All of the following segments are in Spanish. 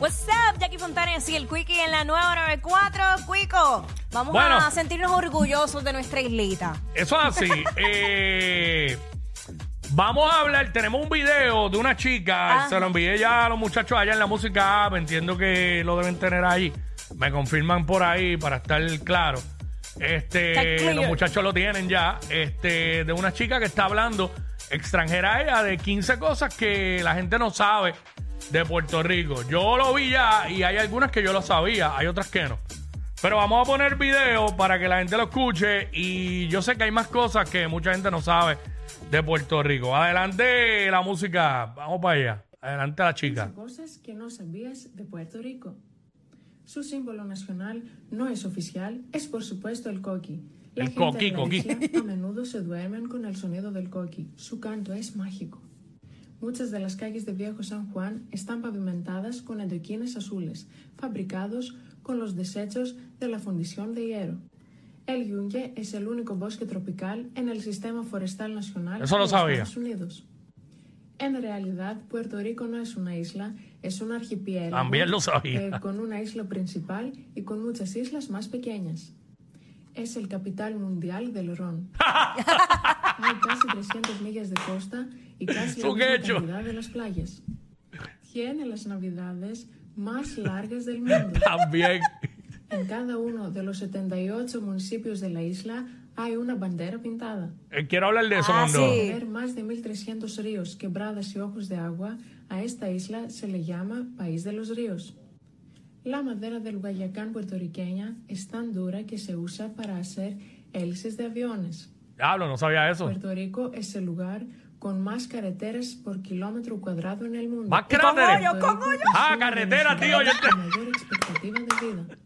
What's up, Jackie Fontanes y el Quickie en la nueva 94. Quico, vamos Bueno. a sentirnos orgullosos de nuestra islita. Eso es así. Eh, vamos a hablar, tenemos un video de una chica, se lo envié ya a los muchachos allá en la música app, entiendo que lo deben tener ahí. Me confirman por ahí para estar claro. Este, clear. los muchachos lo tienen ya. Este, de una chica que está hablando extranjera ella de 15 cosas que la gente no sabe de Puerto Rico. Yo lo vi ya y hay algunas que yo lo sabía, hay otras que no. Pero vamos a poner video para que la gente lo escuche y yo sé que hay más cosas que mucha gente no sabe de Puerto Rico. Adelante la música, vamos para allá. Adelante la chica. Cosas que no sabías de Puerto Rico. Su símbolo nacional no es oficial, es por supuesto el coqui. La El gente coqui, coqui. a menudo se duermen con el sonido del coqui. Su canto es mágico. Muchas de las calles de Viejo San Juan están pavimentadas con adoquines azules, fabricados con los desechos de la fundición de hierro. El yunque es el único bosque tropical en el Sistema Forestal Nacional Eso de sabía. Estados Unidos. En realidad, Puerto Rico no es una isla, es un archipiélago. También lo sabía. eh, con una isla principal y con muchas islas más pequeñas. Es el capital mundial del ron. Hay casi 300 millas de costa y casi la misma cantidad de las playas. Tiene las navidades más largas del mundo. También. En cada uno de los 78 municipios de la isla hay una bandera pintada. Eh, Quiero hablar de eso Ah, cuando. sí. Ver más de 1.300 ríos, quebradas y ojos de agua, a esta isla se le llama País de los Ríos. La madera del Guayacán puertorriqueña es tan dura que se usa para hacer hélices de aviones. Diablo, no sabía eso. Puerto Rico es el lugar con más carreteras por kilómetro cuadrado en el mundo. Más con cráteres. hoyo, con Puerto Rico hoyo. es Ah, carretera, tío, yo ciudades te- con mayor expectativa de vida.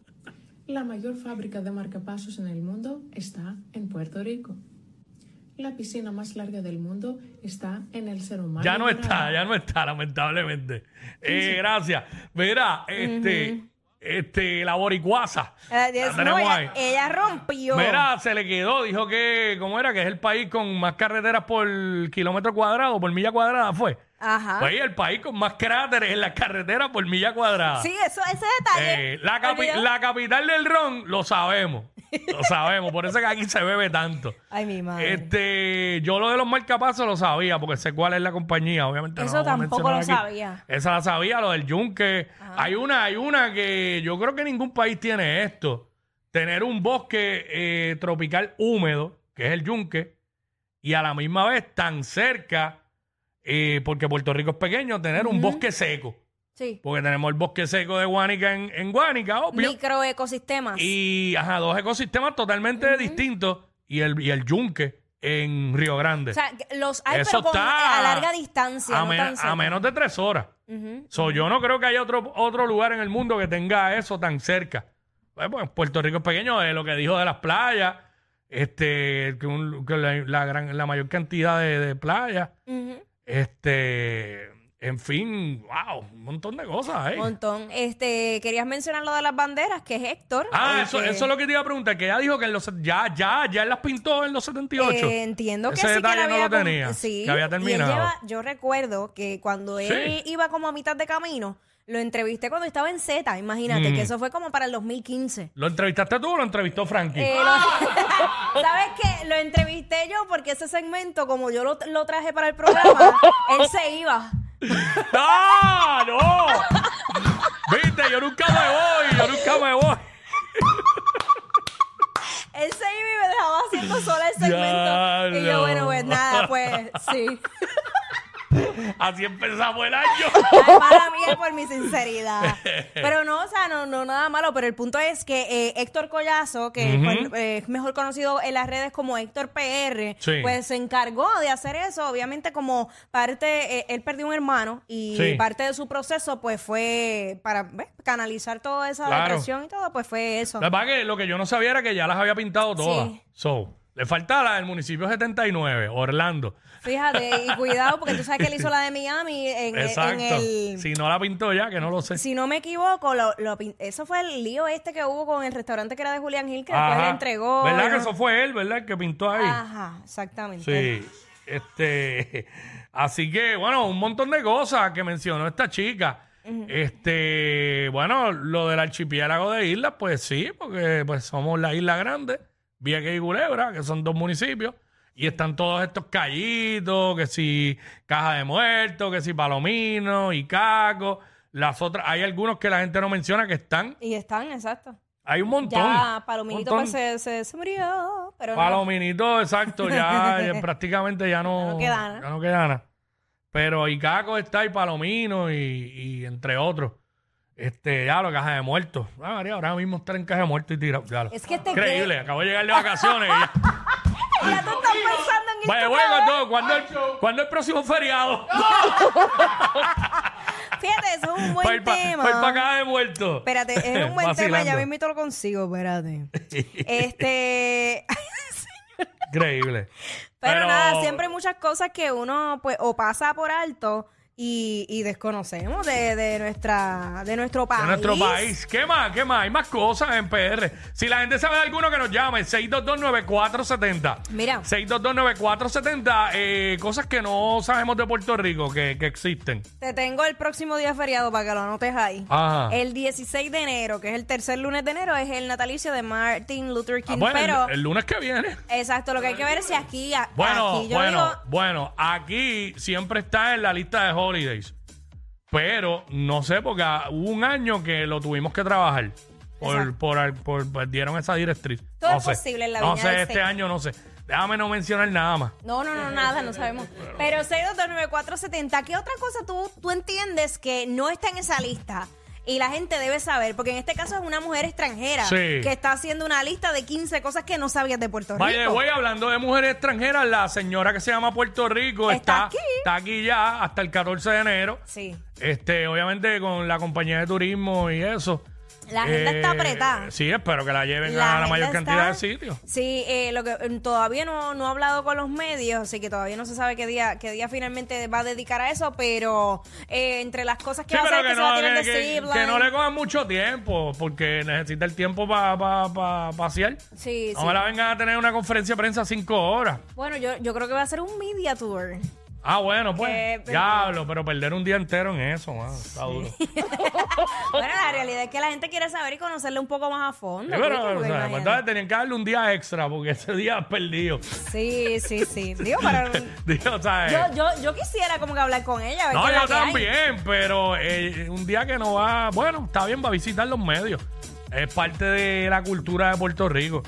La mayor fábrica de marcapasos en el mundo está en Puerto Rico. La piscina más larga del mundo está en el Cerro Mar Ya no está, ya no está, lamentablemente. Eh, gracias. Mira, este, este, la boricuaza. Eh, La Dios, no, tenemos ahí. ella, ella rompió. Mira, se le quedó, dijo que, ¿cómo era? Que es el país con más carreteras por kilómetro cuadrado, por milla cuadrada, fue. Ajá. Pues el país con más cráteres en las carreteras por milla cuadrada. Sí, eso, ese detalle. Eh, la, capi- Olvidó. la capital del ron, lo sabemos. Lo sabemos, por eso es que aquí se bebe tanto. Ay, mi madre. Este, yo lo de los marcapasos lo sabía, porque sé cuál es la compañía, obviamente. Eso tampoco lo sabía. Esa la sabía, lo del yunque. Hay una, hay una que yo creo que ningún país tiene esto. Tener un bosque eh, tropical húmedo, que es el yunque, y a la misma vez tan cerca, eh, porque Puerto Rico es pequeño, tener un bosque seco. Sí. Porque tenemos el bosque seco de Guánica en, en Guánica, obvio. Microecosistemas. Y ajá, dos ecosistemas totalmente distintos. Y el, y el yunque en Río Grande. O sea, los hay, Eso pero con- está a larga distancia. a, no men- tan a cerca. menos de tres horas. So, yo no creo que haya otro, otro lugar en el mundo que tenga eso tan cerca. Pues, pues, Puerto Rico es pequeño, es lo que dijo de las playas, este, que, un- que la, la gran, la mayor cantidad de, de playas, este, en fin, wow, un montón de cosas, ¿eh? Montón. Este, querías mencionar lo de las banderas, que es Héctor. Ah, el eso, que- eso es lo que te iba a preguntar, que ella dijo que en los, ya, ya, ya las pintó en los 78. Eh, entiendo que Ese sí que detalle él no había lo com- tenía, sí, que había y él terminado. lleva- yo recuerdo que cuando él Sí. iba como a mitad de camino, lo entrevisté cuando estaba en Z, imagínate, Mm. que eso fue como para el 2015. ¿Lo entrevistaste tú o lo entrevistó Frankie? Eh, lo- ¿Sabes qué? Lo entrevisté yo porque ese segmento, como yo lo, lo traje para el programa, él se iba. ¡Ah, no! Viste, yo nunca me voy, yo nunca me voy. Él se iba y me dejaba haciendo sola el segmento. Y yo, Diablo. bueno, pues nada, pues sí. Así empezamos el año. Ay, mala mía por mi sinceridad. Pero no, o sea, no, no nada malo. Pero el punto es que eh, Héctor Collazo, que Ujú. eh, es mejor conocido en las redes como Héctor PR, Sí. pues se encargó de hacer eso. Obviamente, como parte, eh, él perdió un hermano y Sí. parte de su proceso, pues fue para ¿ves? canalizar toda esa Claro. depresión y todo, pues fue eso. La verdad que lo que yo no sabía era que ya las había pintado todas. Sí. So, le falta la del municipio 79, Orlando. Fíjate, y cuidado, porque tú sabes que él hizo la de Miami en, en Exacto. el. Si no la pintó ya, que no lo sé. Si no me equivoco, lo, lo pin- eso fue el lío este que hubo con el restaurante que era de Julián Gil, que después le entregó. ¿Verdad que eso fue él, verdad? El que pintó ahí. Ajá, exactamente. Sí. Este. Así que, bueno, un montón de cosas que mencionó esta chica. Este, bueno, lo del archipiélago de islas, pues sí, porque pues somos la isla grande, Vieques y Culebra, que son dos municipios, y están todos estos callitos, que si Caja de Muertos, que si Palomino y Caco, las otras, hay algunos que la gente no menciona que están, Y están, exacto. hay un montón. Ya Palominito montón. pues se, se, se murió, pero no. Palominito, exacto, ya, ya prácticamente ya no, Ya no queda nada. ya no queda nada. Pero Icaco está y Palomino y, y entre otros. Este, ya lo caja de muertos. Ah, María, ahora mismo estar en caja de muertos y tirado. ya lo- Es que te Increíble, acabo de llegar de vacaciones. y ya. Ya tú estás pensando en Vaya, esto bueno, cada vez. ¿cuándo, cuándo el, próximo feriado? Fíjate, eso es un Para buen ir para tema. caja de muertos. Espérate, es un buen tema, ya Vacilando. mismo lo consigo, espérate. Este, Increíble. pero, nada, siempre hay muchas cosas que uno pues o pasa por alto y, y desconocemos de, de nuestra de nuestro país. De nuestro país. ¿Qué más? ¿Qué más? Hay más cosas en PR. Si la gente sabe de alguno que nos llame, 6229470. Mira. 6229470. Eh, cosas que no sabemos de Puerto Rico que, que existen. Te tengo el próximo día feriado para que lo anotes ahí. Ajá. El 16 de enero, que es el tercer lunes de enero, es el natalicio de Martin Luther King. Ah, bueno, el- pero, el, lunes que viene. exacto, lo que hay que ver es si aquí, a- Bueno, aquí yo bueno, digo, bueno. Aquí siempre está en la lista de holidays. Pero no sé, porque ah, hubo un año que lo tuvimos que trabajar. Por, Exacto. por, por- pues, dieron esa directriz. Todo no es posible en la No Viña sé, del este Señor. año no sé. Déjame no mencionar nada más. No, no, no, nada, no sabemos. Pero 6229470, ¿qué otra cosa tú, tú entiendes que no está en esa lista? Y la gente debe saber, porque en este caso es una mujer extranjera Sí. que está haciendo una lista de 15 cosas que no sabías de Puerto Rico. Vaya, voy hablando de mujeres extranjeras, la señora que se llama Puerto Rico Está está, aquí. Está aquí ya hasta el 14 de enero. Sí, Este, obviamente con la compañía de turismo y eso. la agenda Eh, está apretada. Sí, espero que la lleven a la mayor cantidad de está- sitios. Sí, eh, lo que eh, todavía no, no ha hablado con los medios, así que todavía no se sabe qué día, qué día finalmente va a dedicar a eso, pero eh, entre las cosas que Sí, va a pero hacer que que, se va a no, tirar que, de que- zipline. que no le cojan mucho tiempo, porque necesita el tiempo para pasear. Sí, No sí. me la vengan a tener una conferencia de prensa cinco horas. Bueno, yo, yo creo que va a ser un media tour. Ah, bueno, pues. Eh, pero- diablo, pero perder un día entero en eso, mano, está duro. Sí, Bueno, la realidad es que la gente quiere saber y conocerle un poco más a fondo. pero, Ricky, o sea, pues, entonces tenían que darle un día extra, porque ese día es perdido. Sí, sí, sí. Digo, para... Digo, o sea, yo, eh, yo, yo quisiera como que hablar con ella. a ver no, qué es la yo que hay. también, pero eh, un día que no va, bueno, está bien, va a visitar los medios. Es parte de la cultura de Puerto Rico.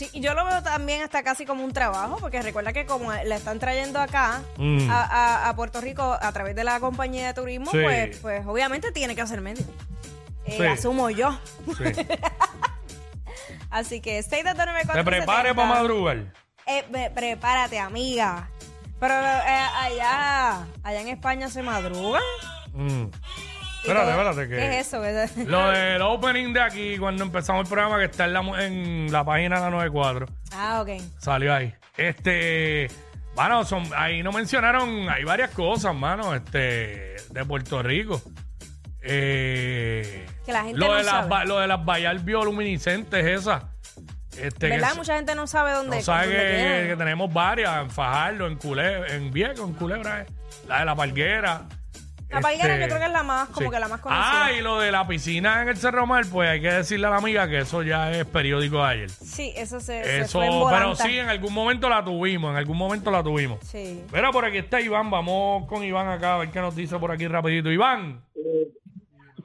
Sí, y yo lo veo también hasta casi como un trabajo, porque recuerda que como la están trayendo acá Mm. a, a- a Puerto Rico a través de la compañía de turismo, Sí. pues, pues obviamente tiene que hacer medio. Eh, Sí. Asumo yo. Sí. Así que 6229470. Te prepare para madrugar. Eh, prepárate, amiga. Pero eh, allá, allá en España se madruga. Mm. Espérate, todo- espérate, que. ¿Qué es eso? verdad? Lo del opening de aquí, cuando empezamos el programa, que está en la, en la página de la 94, ah, ok. salió ahí. Este. Bueno, son, ahí no mencionaron, hay varias cosas, mano, este, de Puerto Rico. Eh, Que la gente lo, no de las, sabe. ba- lo de las vallas bioluminiscentes, esas. Este, que ¿Verdad? Mucha gente no sabe dónde, no sabe dónde que, quedan. que tenemos varias, en Fajardo, en Culebra, en Viejo, en Culebra, eh, la de la Palguera. La Este, yo creo que es la más, como sí. que la más conocida. Ah, y lo de la piscina en el Cerro Mar, pues hay que decirle a la amiga que eso ya es periódico de ayer. Sí, eso se, se Eso, fue en pero volanta. sí, en algún momento la tuvimos, en algún momento la tuvimos. Sí. Mira, por aquí está Iván, vamos con Iván acá, a ver qué nos dice por aquí rapidito. Iván,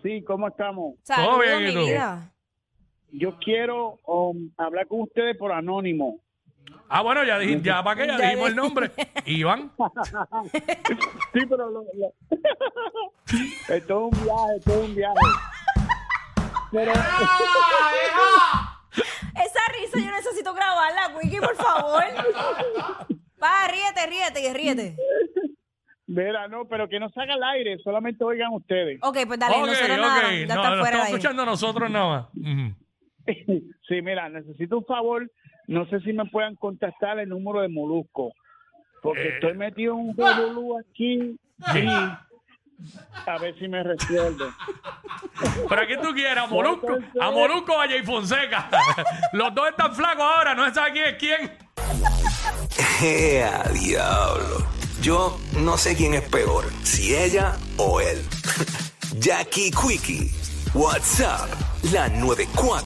Sí, ¿cómo estamos? Saludos, bien, ¿y mi tú? vida. Yo quiero um, hablar con ustedes por anónimo. Ah, bueno, ya, dij- ya para qué, ya Ya dijimos el nombre. Iván, Sí, pero lo, lo- esto es un viaje, esto es un viaje. Pero Esa risa yo necesito grabarla, Wiki, por favor. Va, ríete, ríete, y ríete. Mira, no, pero que no salga al aire, solamente oigan ustedes. Ok, pues dale, ok, nosotros ok, nada, ya no, está lo fuera de estamos ahí. escuchando nosotros nada más. Ujú. Sí, mira, necesito un favor. No sé si me puedan contactar el número de Molusco. Porque Eh. estoy metido en un revolú aquí. Y a ver si me resuelve. Pero aquí tú quieras, a Molusco, a Molusco, Valle y Fonseca. Los dos están flacos ahora, no se sabe quién es quién. ¡Ea, diablo! Yo no sé quién es peor, si ella o él. Jackie Quickie. WhatsApp, la 94.